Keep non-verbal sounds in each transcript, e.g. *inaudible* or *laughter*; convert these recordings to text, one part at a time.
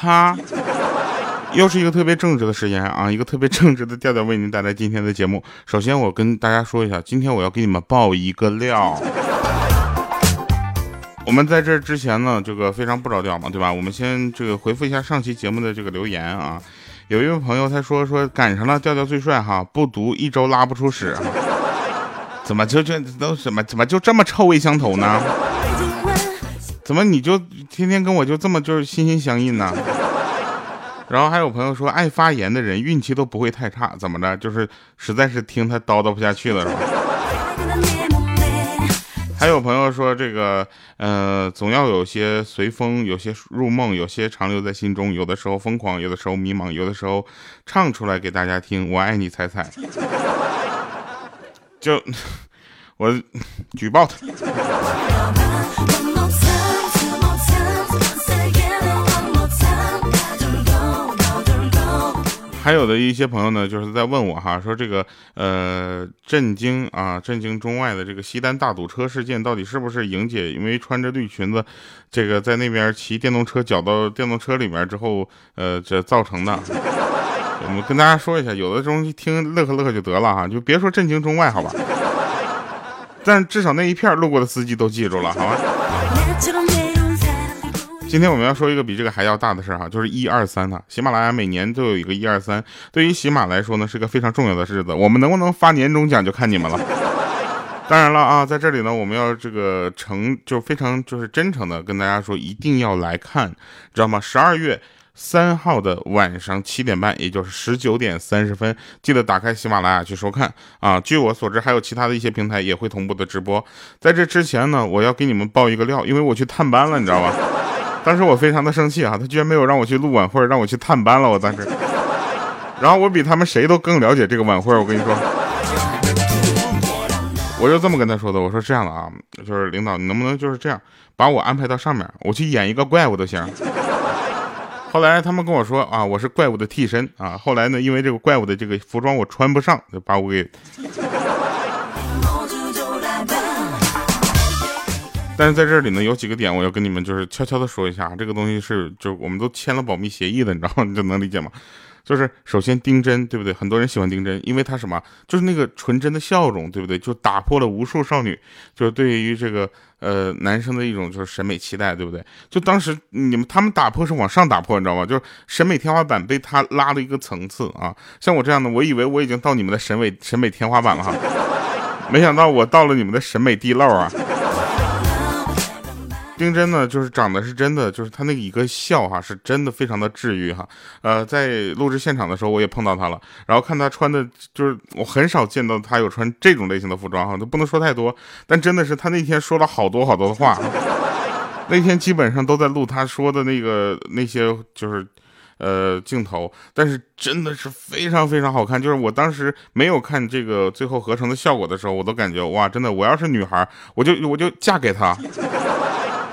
他，又是一个特别正直的时间啊，一个特别正直的调调为您带来今天的节目。首先，我跟大家说一下，今天我要给你们爆一个料。我们在这之前呢，这个非常不着调嘛，对吧？我们先这个回复一下上期节目的这个留言啊。有一位朋友他说说赶上了调调最帅哈，不读一周拉不出屎，怎么就这都什么怎么就这么臭味相投呢？怎么你就天天跟我就这么就是心心相印呢？*laughs* 然后还有朋友说爱发言的人运气都不会太差，怎么着？就是实在是听他叨叨不下去了是吧？还有朋友说，这个，呃，总要有些随风，有些入梦，有些长留在心中，有的时候疯狂，有的时候迷茫，有的时候唱出来给大家听。我爱你，彩彩。*laughs* 就我举报他。还有的一些朋友呢，就是在问我哈，说这个呃震惊啊，震惊中外的这个西单大堵车事件，到底是不是莹姐因为穿着绿裙子，这个在那边骑电动车搅到电动车里面之后，呃，这造成的？我们跟大家说一下，有的东西听乐呵乐呵就得了哈，就别说震惊中外，好吧？但至少那一片路过的司机都记住了，好吧？今天我们要说一个比这个还要大的事儿哈，就是一二三呢。喜马拉雅每年都有一个一二三，对于喜马来说呢，是个非常重要的日子。我们能不能发年终奖就看你们了。*laughs* 当然了啊，在这里呢，我们要这个诚就非常就是真诚的跟大家说，一定要来看，知道吗？十二月三号的晚上七点半，也就是十九点三十分，记得打开喜马拉雅去收看啊。据我所知，还有其他的一些平台也会同步的直播。在这之前呢，我要给你们爆一个料，因为我去探班了，你知道吧？当时我非常的生气啊，他居然没有让我去录晚会，让我去探班了。我当时，然后我比他们谁都更了解这个晚会。我跟你说，我就这么跟他说的。我说这样的啊，就是领导，你能不能就是这样把我安排到上面，我去演一个怪物都行。后来他们跟我说啊，我是怪物的替身啊。后来呢，因为这个怪物的这个服装我穿不上，就把我给。但是在这里呢，有几个点我要跟你们就是悄悄的说一下，这个东西是就我们都签了保密协议的，你知道吗？你就能理解吗？就 *laughs* 是首先丁真，对不对？很多人喜欢丁真，因为他什么？就是那个纯真的笑容，对不对？就打破了无数少女就是对于这个呃男生的一种就是审美期待，对不对？就当时你们他们打破是往上打破，你知道吗？就是审美天花板被他拉了一个层次啊！像我这样的，我以为我已经到你们的审美审美天花板了哈，没想到我到了你们的审美地漏啊！*laughs* 丁真呢，就是长得是真的，就是他那一个笑哈，是真的非常的治愈哈。呃，在录制现场的时候，我也碰到他了，然后看他穿的，就是我很少见到他有穿这种类型的服装哈，都不能说太多，但真的是他那天说了好多好多的话，*laughs* 那天基本上都在录他说的那个那些就是呃镜头，但是真的是非常非常好看，就是我当时没有看这个最后合成的效果的时候，我都感觉哇，真的，我要是女孩，我就我就嫁给他。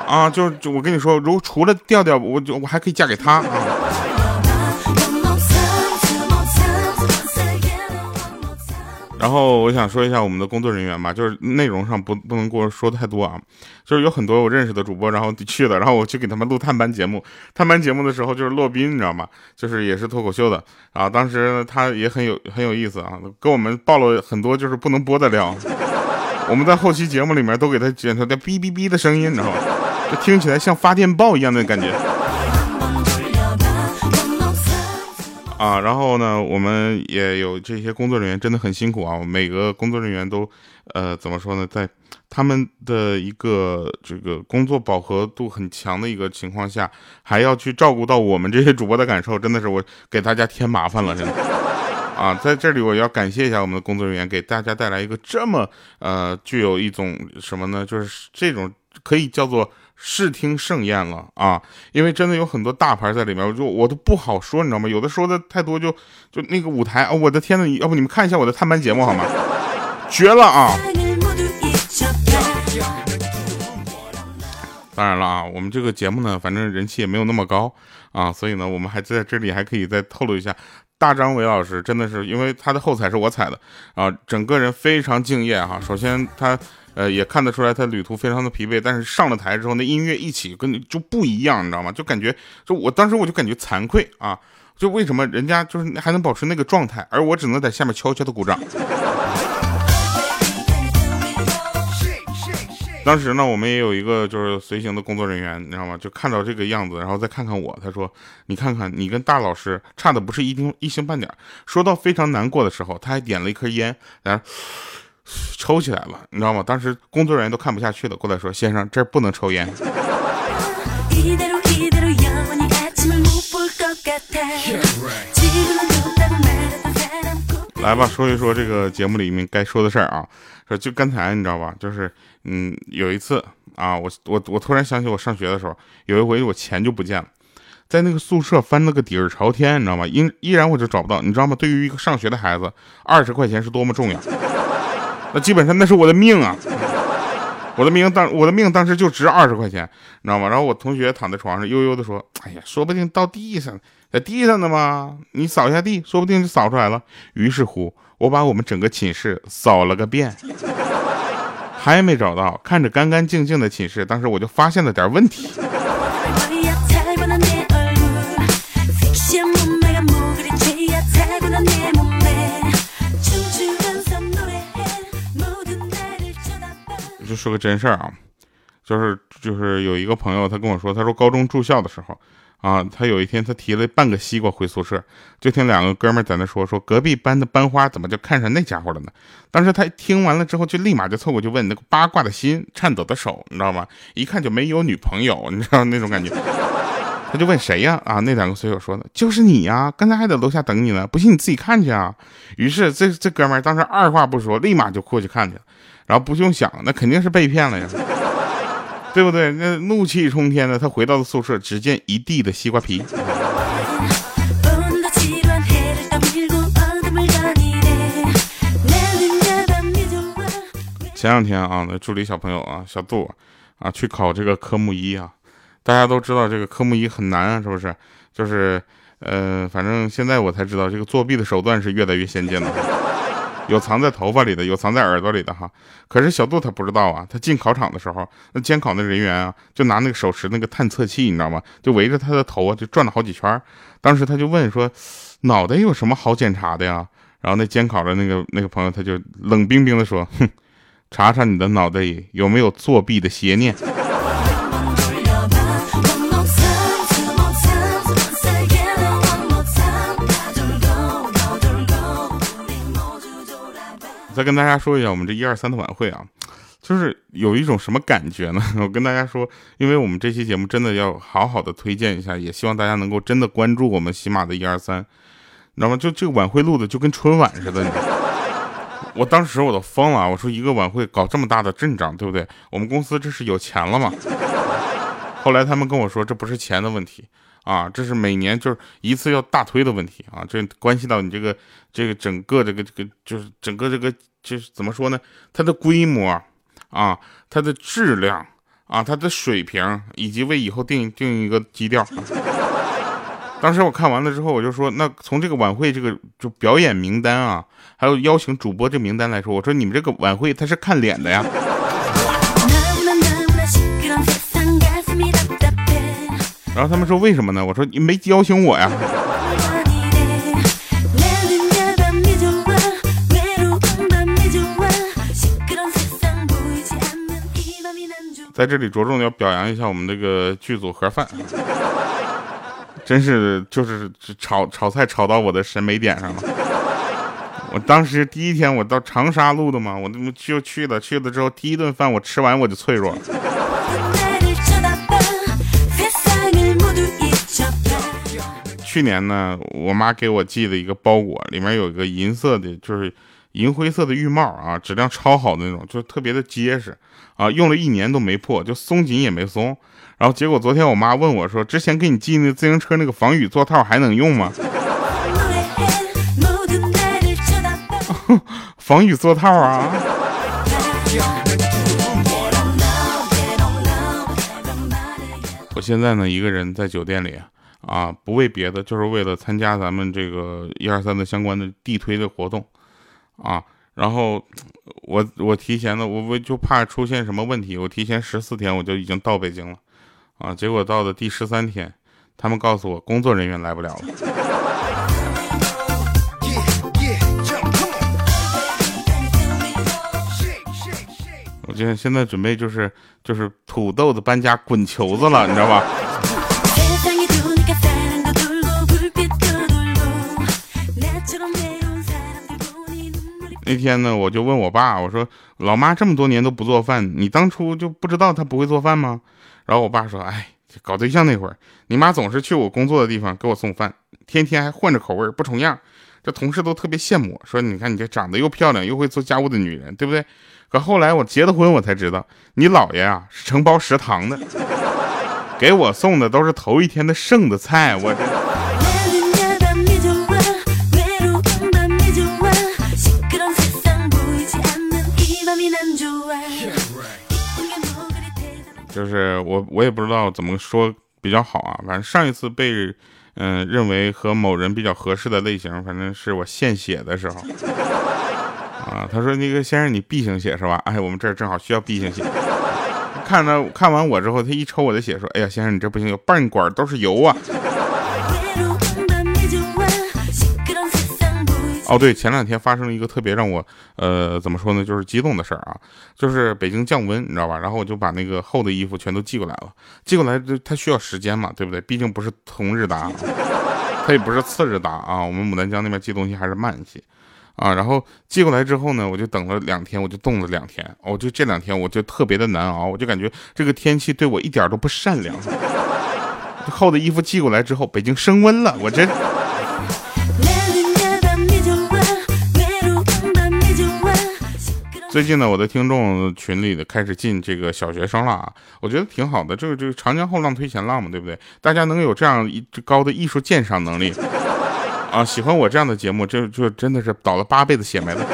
啊，就就我跟你说，如除了调调，我就我还可以嫁给他啊。然后我想说一下我们的工作人员吧，就是内容上不不能给我说太多啊，就是有很多我认识的主播，然后去了，然后我去给他们录探班节目。探班节目的时候，就是洛宾，你知道吗？就是也是脱口秀的啊。当时他也很有很有意思啊，给我们爆了很多就是不能播的料。我们在后期节目里面都给他剪出来哔哔哔的声音，你知道吗？这听起来像发电报一样的感觉啊！然后呢，我们也有这些工作人员真的很辛苦啊！每个工作人员都，呃，怎么说呢？在他们的一个这个工作饱和度很强的一个情况下，还要去照顾到我们这些主播的感受，真的是我给大家添麻烦了，真的啊！在这里我要感谢一下我们的工作人员，给大家带来一个这么呃具有一种什么呢？就是这种可以叫做。视听盛宴了啊！因为真的有很多大牌在里面，我就我都不好说，你知道吗？有的说的太多，就就那个舞台啊，我的天呐，要不你们看一下我的探班节目好吗？绝了啊！当然了啊，我们这个节目呢，反正人气也没有那么高啊，所以呢，我们还在这里还可以再透露一下。大张伟老师真的是，因为他的后彩是我踩的啊，整个人非常敬业哈。首先他呃也看得出来他旅途非常的疲惫，但是上了台之后那音乐一起跟就不一样，你知道吗？就感觉就我当时我就感觉惭愧啊，就为什么人家就是还能保持那个状态，而我只能在下面悄悄的鼓掌。当时呢，我们也有一个就是随行的工作人员，你知道吗？就看到这个样子，然后再看看我，他说：“你看看，你跟大老师差的不是一丁一星半点。”说到非常难过的时候，他还点了一颗烟，然后抽起来了，你知道吗？当时工作人员都看不下去了，过来说：“先生，这儿不能抽烟。”来吧，说一说这个节目里面该说的事儿啊。说就刚才你知道吧，就是嗯，有一次啊，我我我突然想起我上学的时候，有一回我钱就不见了，在那个宿舍翻了个底儿朝天，你知道吗？依依然我就找不到，你知道吗？对于一个上学的孩子，二十块钱是多么重要，那基本上那是我的命啊，我的命当我的命当时就值二十块钱，你知道吗？然后我同学躺在床上悠悠的说：“哎呀，说不定到地上。”在地上呢嘛？你扫一下地，说不定就扫出来了。于是乎，我把我们整个寝室扫了个遍，还没找到。看着干干净净的寝室，当时我就发现了点问题。说个真事儿啊，就是就是有一个朋友，他跟我说，他说高中住校的时候。啊，他有一天他提了半个西瓜回宿舍，就听两个哥们在那说说隔壁班的班花怎么就看上那家伙了呢？当时他听完了之后，就立马就凑过去问那个八卦的心、颤抖的手，你知道吗？一看就没有女朋友，你知道那种感觉。他就问谁呀？啊，那两个随友说的，就是你呀，刚才还在楼下等你呢，不信你自己看去啊。于是这这哥们当时二话不说，立马就过去看去了，然后不用想，那肯定是被骗了呀。对不对？那怒气冲天的他回到了宿舍，只见一地的西瓜皮。前两天啊，那助理小朋友啊，小杜啊，去考这个科目一啊，大家都知道这个科目一很难啊，是不是？就是，呃，反正现在我才知道，这个作弊的手段是越来越先进了。有藏在头发里的，有藏在耳朵里的哈。可是小杜他不知道啊，他进考场的时候，那监考那人员啊，就拿那个手持那个探测器，你知道吗？就围着他的头啊，就转了好几圈。当时他就问说：“脑袋有什么好检查的呀？”然后那监考的那个那个朋友他就冷冰冰的说：“哼，查查你的脑袋里有没有作弊的邪念。”再跟大家说一下我们这一二三的晚会啊，就是有一种什么感觉呢？我跟大家说，因为我们这期节目真的要好好的推荐一下，也希望大家能够真的关注我们喜马的一二三，你知道吗？就这个晚会录的就跟春晚似的，你知道我当时我都疯了，我说一个晚会搞这么大的阵仗，对不对？我们公司这是有钱了吗？后来他们跟我说，这不是钱的问题。啊，这是每年就是一次要大推的问题啊，这关系到你这个这个整个这个这个就是整个这个就是怎么说呢？它的规模啊，它的质量啊，它的水平，以及为以后定定一个基调。当时我看完了之后，我就说，那从这个晚会这个就表演名单啊，还有邀请主播这名单来说，我说你们这个晚会它是看脸的呀。然后他们说为什么呢？我说你没邀请我呀。在这里着重要表扬一下我们这个剧组盒饭，真是就是炒炒菜炒到我的审美点上了。我当时第一天我到长沙录的嘛，我那么就去了，去了之后第一顿饭我吃完我就脆弱了。去年呢，我妈给我寄的一个包裹，里面有一个银色的，就是银灰色的浴帽啊，质量超好的那种，就特别的结实啊，用了一年都没破，就松紧也没松。然后结果昨天我妈问我说：“之前给你寄那自行车那个防雨座套还能用吗？” *laughs* 防雨座套啊！我现在呢，一个人在酒店里。啊，啊不为别的，就是为了参加咱们这个一二三的相关的地推的活动，啊，然后我我提前的，我我就怕出现什么问题，我提前十四天我就已经到北京了，啊，结果到了第十三天，他们告诉我工作人员来不了了。我今天现在准备就是就是土豆子搬家滚球子了，你知道吧？那天呢，我就问我爸，我说：“老妈这么多年都不做饭，你当初就不知道她不会做饭吗？”然后我爸说：“哎，搞对象那会儿，你妈总是去我工作的地方给我送饭，天天还换着口味，不重样。这同事都特别羡慕，说你看你这长得又漂亮又会做家务的女人，对不对？可后来我结了婚，我才知道，你姥爷啊是承包食堂的，给我送的都是头一天的剩的菜，我。”就是我，我也不知道怎么说比较好啊。反正上一次被，嗯，认为和某人比较合适的类型，反正是我献血的时候。啊，他说那个先生你 B 型血是吧？哎，我们这儿正好需要 B 型血。看着看完我之后，他一抽我的血说，哎呀，先生你这不行，有半管都是油啊。哦，对，前两天发生了一个特别让我，呃，怎么说呢，就是激动的事儿啊，就是北京降温，你知道吧？然后我就把那个厚的衣服全都寄过来了，寄过来就它需要时间嘛，对不对？毕竟不是同日达，它也不是次日达啊。我们牡丹江那边寄东西还是慢一些啊。然后寄过来之后呢，我就等了两天，我就冻了两天，我就这两天我就特别的难熬，我就感觉这个天气对我一点都不善良。*laughs* 厚的衣服寄过来之后，北京升温了，我这。最近呢，我的听众群里的开始进这个小学生了啊，我觉得挺好的。这个这个长江后浪推前浪嘛，对不对？大家能有这样一高的艺术鉴赏能力啊，喜欢我这样的节目，这就真的是倒了八辈子血霉了。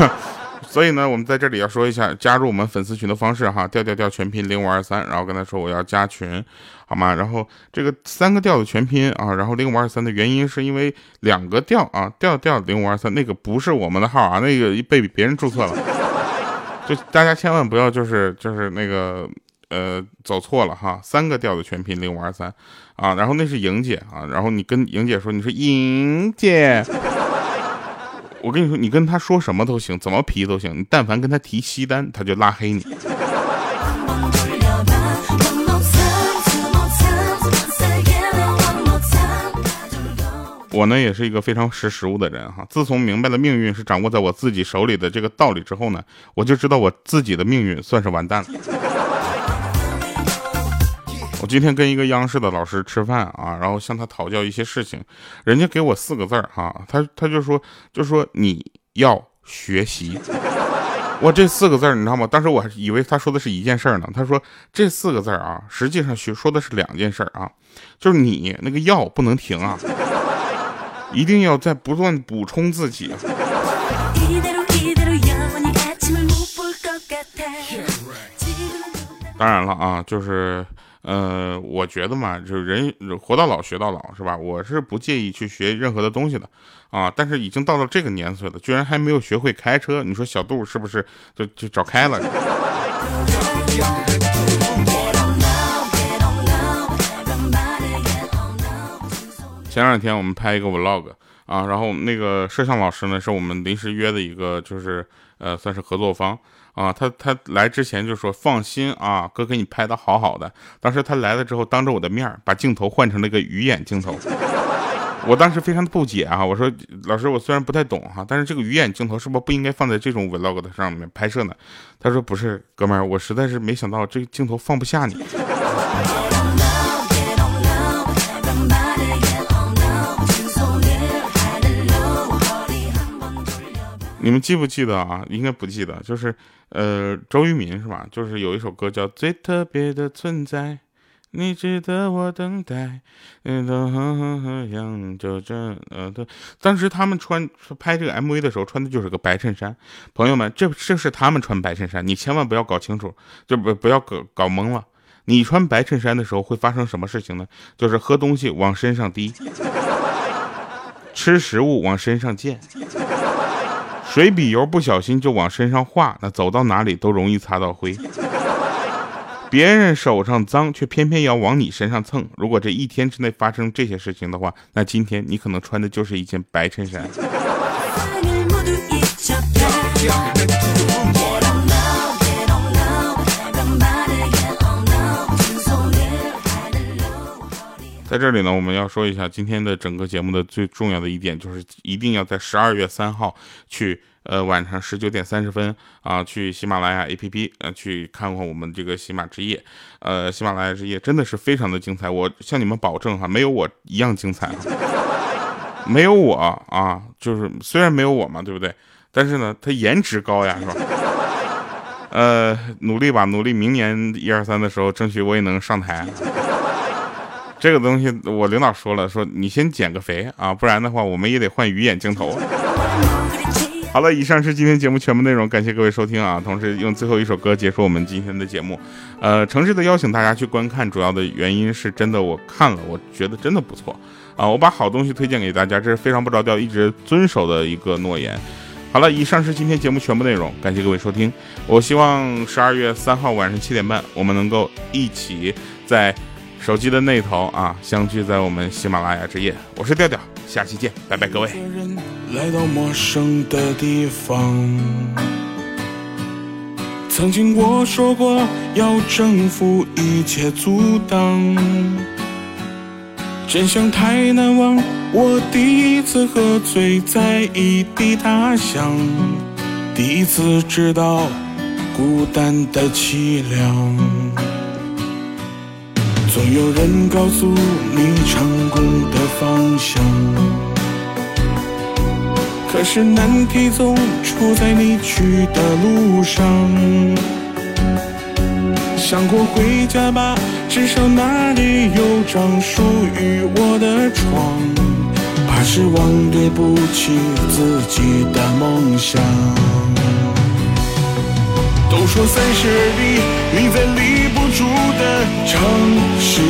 *laughs* 所以呢，我们在这里要说一下加入我们粉丝群的方式哈，调调调全拼零五二三，然后跟他说我要加群，好吗？然后这个三个调的全拼啊，然后零五二三的原因是因为两个调啊，调调零五二三那个不是我们的号啊，那个被别人注册了。就大家千万不要就是就是那个呃走错了哈，三个调的全拼零五二三啊，然后那是莹姐啊，然后你跟莹姐说你说莹姐，我跟你说你跟她说什么都行，怎么皮都行，你但凡跟她提西单，她就拉黑你。我呢也是一个非常识时务的人哈。自从明白了命运是掌握在我自己手里的这个道理之后呢，我就知道我自己的命运算是完蛋了。我今天跟一个央视的老师吃饭啊，然后向他讨教一些事情，人家给我四个字儿哈，他他就说就说你要学习。我这四个字儿你知道吗？当时我还以为他说的是一件事儿呢。他说这四个字儿啊，实际上学说的是两件事儿啊，就是你那个药不能停啊。一定要在不断补充自己。当然了啊，就是，呃，我觉得嘛，就是人活到老学到老，是吧？我是不介意去学任何的东西的，啊，但是已经到了这个年岁了，居然还没有学会开车，你说小杜是不是就就找开了？前两天我们拍一个 vlog 啊，然后那个摄像老师呢是我们临时约的一个，就是呃算是合作方啊。他他来之前就说放心啊，哥给你拍的好好的。当时他来了之后，当着我的面把镜头换成了一个鱼眼镜头。*laughs* 我当时非常的不解啊，我说老师，我虽然不太懂哈，但是这个鱼眼镜头是不是不应该放在这种 vlog 的上面拍摄呢？他说不是，哥们儿，我实在是没想到这个镜头放不下你。你们记不记得啊？应该不记得，就是，呃，周渝民是吧？就是有一首歌叫《最特别的存在》，你值得我等待。嗯，就这，呃，对。当时他们穿拍这个 MV 的时候，穿的就是个白衬衫。朋友们，这这是他们穿白衬衫，你千万不要搞清楚，就不不要搞搞懵了。你穿白衬衫的时候会发生什么事情呢？就是喝东西往身上滴，吃食物往身上溅，水笔油不小心就往身上画，那走到哪里都容易擦到灰。别人手上脏，却偏偏要往你身上蹭。如果这一天之内发生这些事情的话，那今天你可能穿的就是一件白衬衫。在这里呢，我们要说一下今天的整个节目的最重要的一点，就是一定要在十二月三号去，呃，晚上十九点三十分啊，去喜马拉雅 APP，呃，去看看我们这个喜马之夜，呃，喜马拉雅之夜真的是非常的精彩，我向你们保证哈，没有我一样精彩，*laughs* 没有我啊，就是虽然没有我嘛，对不对？但是呢，他颜值高呀，是吧？呃，努力吧，努力，明年一二三的时候，争取我也能上台。这个东西我领导说了，说你先减个肥啊，不然的话我们也得换鱼眼镜头。好了，以上是今天节目全部内容，感谢各位收听啊！同时用最后一首歌结束我们今天的节目。呃，诚挚的邀请大家去观看，主要的原因是真的我看了，我觉得真的不错啊！我把好东西推荐给大家，这是非常不着调，一直遵守的一个诺言。好了，以上是今天节目全部内容，感谢各位收听。我希望十二月三号晚上七点半，我们能够一起在。手机的那头啊，相聚在我们喜马拉雅之夜。我是调调，下期见，拜拜，各位。来到陌生的地方，曾经我说过要征服一切阻挡，真相太难忘。我第一次喝醉在异地他乡，第一次知道孤单的凄凉。总有人告诉你成功的方向，可是难题总出在你去的路上。想过回家吧，至少那里有张属于我的床。怕是忘对不起自己的梦想。说三十而立，你在立不住的城市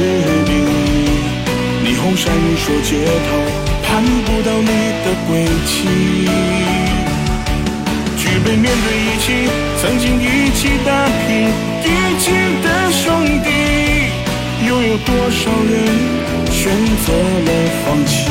里，霓虹闪烁街头，盼不到你的归期。举杯面对一起，曾经一起打拼一起的兄弟，又有多少人选择了放弃？